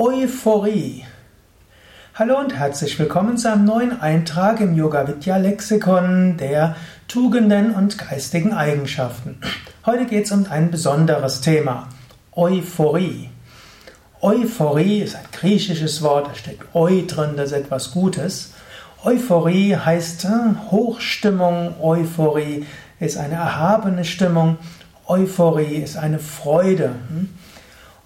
Euphorie. Hallo und herzlich willkommen zu einem neuen Eintrag im Yoga Vidya Lexikon der Tugenden und geistigen Eigenschaften. Heute geht es um ein besonderes Thema. Euphorie. Euphorie ist ein griechisches Wort, da steckt Eu drin, das ist etwas Gutes. Euphorie heißt äh, Hochstimmung, Euphorie ist eine erhabene Stimmung, Euphorie ist eine Freude.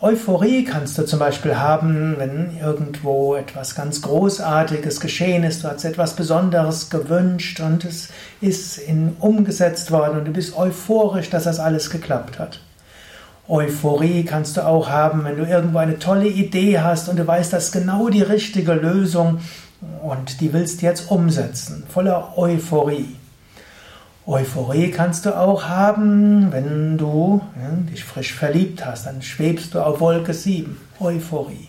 Euphorie kannst du zum Beispiel haben, wenn irgendwo etwas ganz Großartiges geschehen ist, du hast etwas Besonderes gewünscht und es ist in, umgesetzt worden und du bist euphorisch, dass das alles geklappt hat. Euphorie kannst du auch haben, wenn du irgendwo eine tolle Idee hast und du weißt, das ist genau die richtige Lösung und die willst du jetzt umsetzen, voller Euphorie. Euphorie kannst du auch haben, wenn du ja, dich frisch verliebt hast, dann schwebst du auf Wolke 7. Euphorie.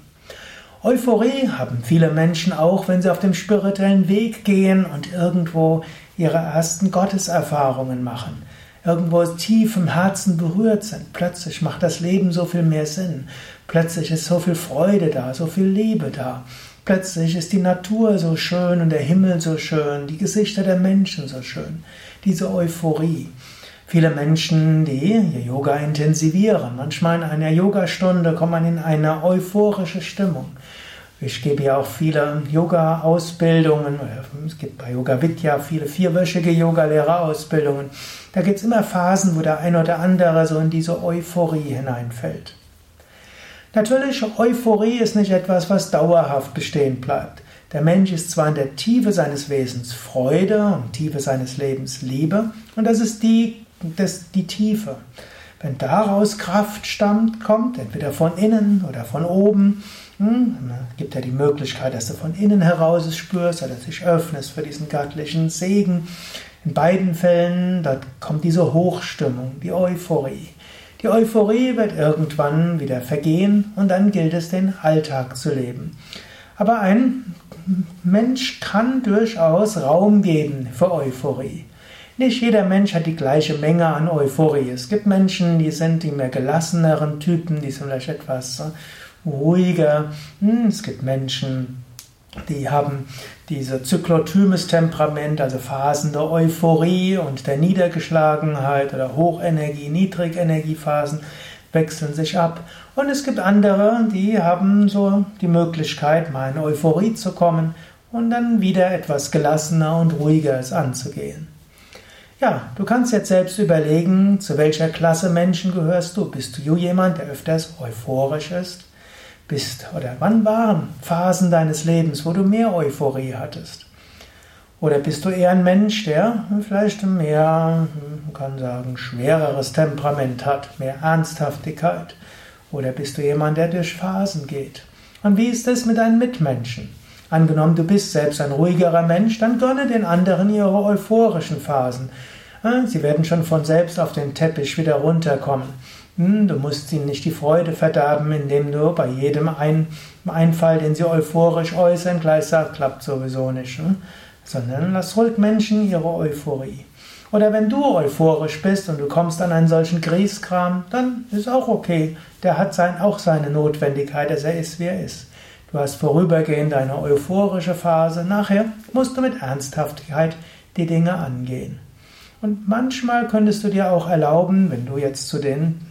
Euphorie haben viele Menschen auch, wenn sie auf dem spirituellen Weg gehen und irgendwo ihre ersten Gotteserfahrungen machen, irgendwo tief im Herzen berührt sind. Plötzlich macht das Leben so viel mehr Sinn. Plötzlich ist so viel Freude da, so viel Liebe da. Plötzlich ist die Natur so schön und der Himmel so schön, die Gesichter der Menschen so schön. Diese Euphorie. Viele Menschen, die Yoga intensivieren, manchmal in einer Yogastunde kommt man in eine euphorische Stimmung. Ich gebe ja auch viele Yoga-Ausbildungen, es gibt bei Yoga Vidya viele vierwöchige Yogalehrerausbildungen. Da gibt es immer Phasen, wo der ein oder andere so in diese Euphorie hineinfällt. Natürlich, Euphorie ist nicht etwas, was dauerhaft bestehen bleibt. Der Mensch ist zwar in der Tiefe seines Wesens Freude und Tiefe seines Lebens Liebe, und das ist die, das, die Tiefe. Wenn daraus Kraft stammt, kommt, entweder von innen oder von oben, hm, gibt ja die Möglichkeit, dass du von innen heraus es spürst oder dich öffnest für diesen göttlichen Segen. In beiden Fällen, da kommt diese Hochstimmung, die Euphorie. Die Euphorie wird irgendwann wieder vergehen und dann gilt es, den Alltag zu leben. Aber ein Mensch kann durchaus Raum geben für Euphorie. Nicht jeder Mensch hat die gleiche Menge an Euphorie. Es gibt Menschen, die sind die mehr gelasseneren Typen, die sind vielleicht etwas äh, ruhiger. Hm, es gibt Menschen, die haben diese zyklotymes Temperament, also Phasen der Euphorie und der Niedergeschlagenheit oder Hochenergie, Niedrigenergiephasen wechseln sich ab. Und es gibt andere, die haben so die Möglichkeit, mal in Euphorie zu kommen und dann wieder etwas gelassener und ruhiger es anzugehen. Ja, du kannst jetzt selbst überlegen, zu welcher Klasse Menschen gehörst du. Bist du jemand, der öfters euphorisch ist? bist oder wann waren Phasen deines Lebens, wo du mehr Euphorie hattest? Oder bist du eher ein Mensch, der vielleicht mehr, man kann sagen, schwereres Temperament hat, mehr Ernsthaftigkeit? Oder bist du jemand, der durch Phasen geht? Und wie ist es mit deinen Mitmenschen? Angenommen, du bist selbst ein ruhigerer Mensch, dann gönne den anderen ihre euphorischen Phasen. Sie werden schon von selbst auf den Teppich wieder runterkommen. Hm, du musst ihnen nicht die Freude verderben, indem du bei jedem Einfall, den sie euphorisch äußern, gleich sagst, klappt sowieso nicht. Sondern lass ruhig Menschen ihre Euphorie. Oder wenn du euphorisch bist und du kommst an einen solchen Grieskram, dann ist auch okay. Der hat sein, auch seine Notwendigkeit, dass er ist, wie er ist. Du hast vorübergehend eine euphorische Phase, nachher musst du mit Ernsthaftigkeit die Dinge angehen. Und manchmal könntest du dir auch erlauben, wenn du jetzt zu den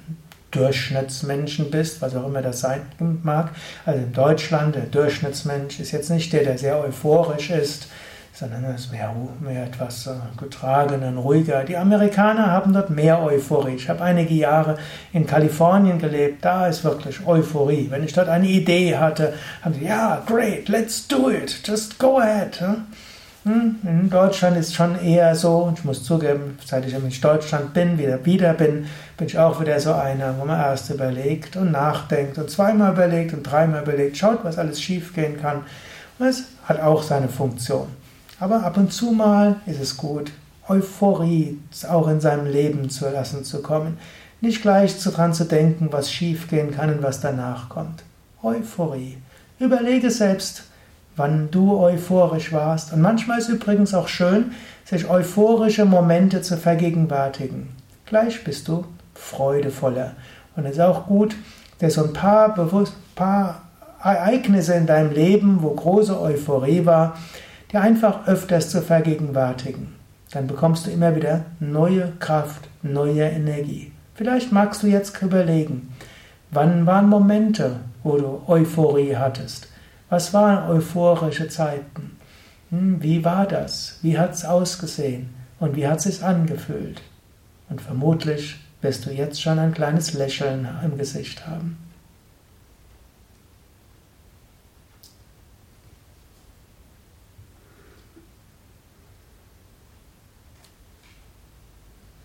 Durchschnittsmenschen bist, was auch immer das sein mag. Also in Deutschland, der Durchschnittsmensch ist jetzt nicht der, der sehr euphorisch ist, sondern er ist mehr, etwas äh, getragener und ruhiger. Die Amerikaner haben dort mehr Euphorie. Ich habe einige Jahre in Kalifornien gelebt, da ist wirklich Euphorie. Wenn ich dort eine Idee hatte, haben sie, ja, great, let's do it, just go ahead. Hm, in Deutschland ist schon eher so, ich muss zugeben, seit ich in Deutschland bin, wieder wieder bin, bin ich auch wieder so einer, wo man erst überlegt und nachdenkt und zweimal überlegt und dreimal überlegt, schaut, was alles schiefgehen kann. Und es hat auch seine Funktion. Aber ab und zu mal ist es gut, Euphorie auch in seinem Leben zu lassen zu kommen. Nicht gleich daran zu denken, was schiefgehen kann und was danach kommt. Euphorie. Überlege selbst, wann du euphorisch warst. Und manchmal ist es übrigens auch schön, sich euphorische Momente zu vergegenwärtigen. Gleich bist du freudevoller. Und es ist auch gut, dir so ein paar, bewusst, paar Ereignisse in deinem Leben, wo große Euphorie war, dir einfach öfters zu vergegenwärtigen. Dann bekommst du immer wieder neue Kraft, neue Energie. Vielleicht magst du jetzt überlegen, wann waren Momente, wo du Euphorie hattest? Was waren euphorische Zeiten? Hm, wie war das? Wie hat es ausgesehen? Und wie hat es sich angefühlt? Und vermutlich wirst du jetzt schon ein kleines Lächeln im Gesicht haben.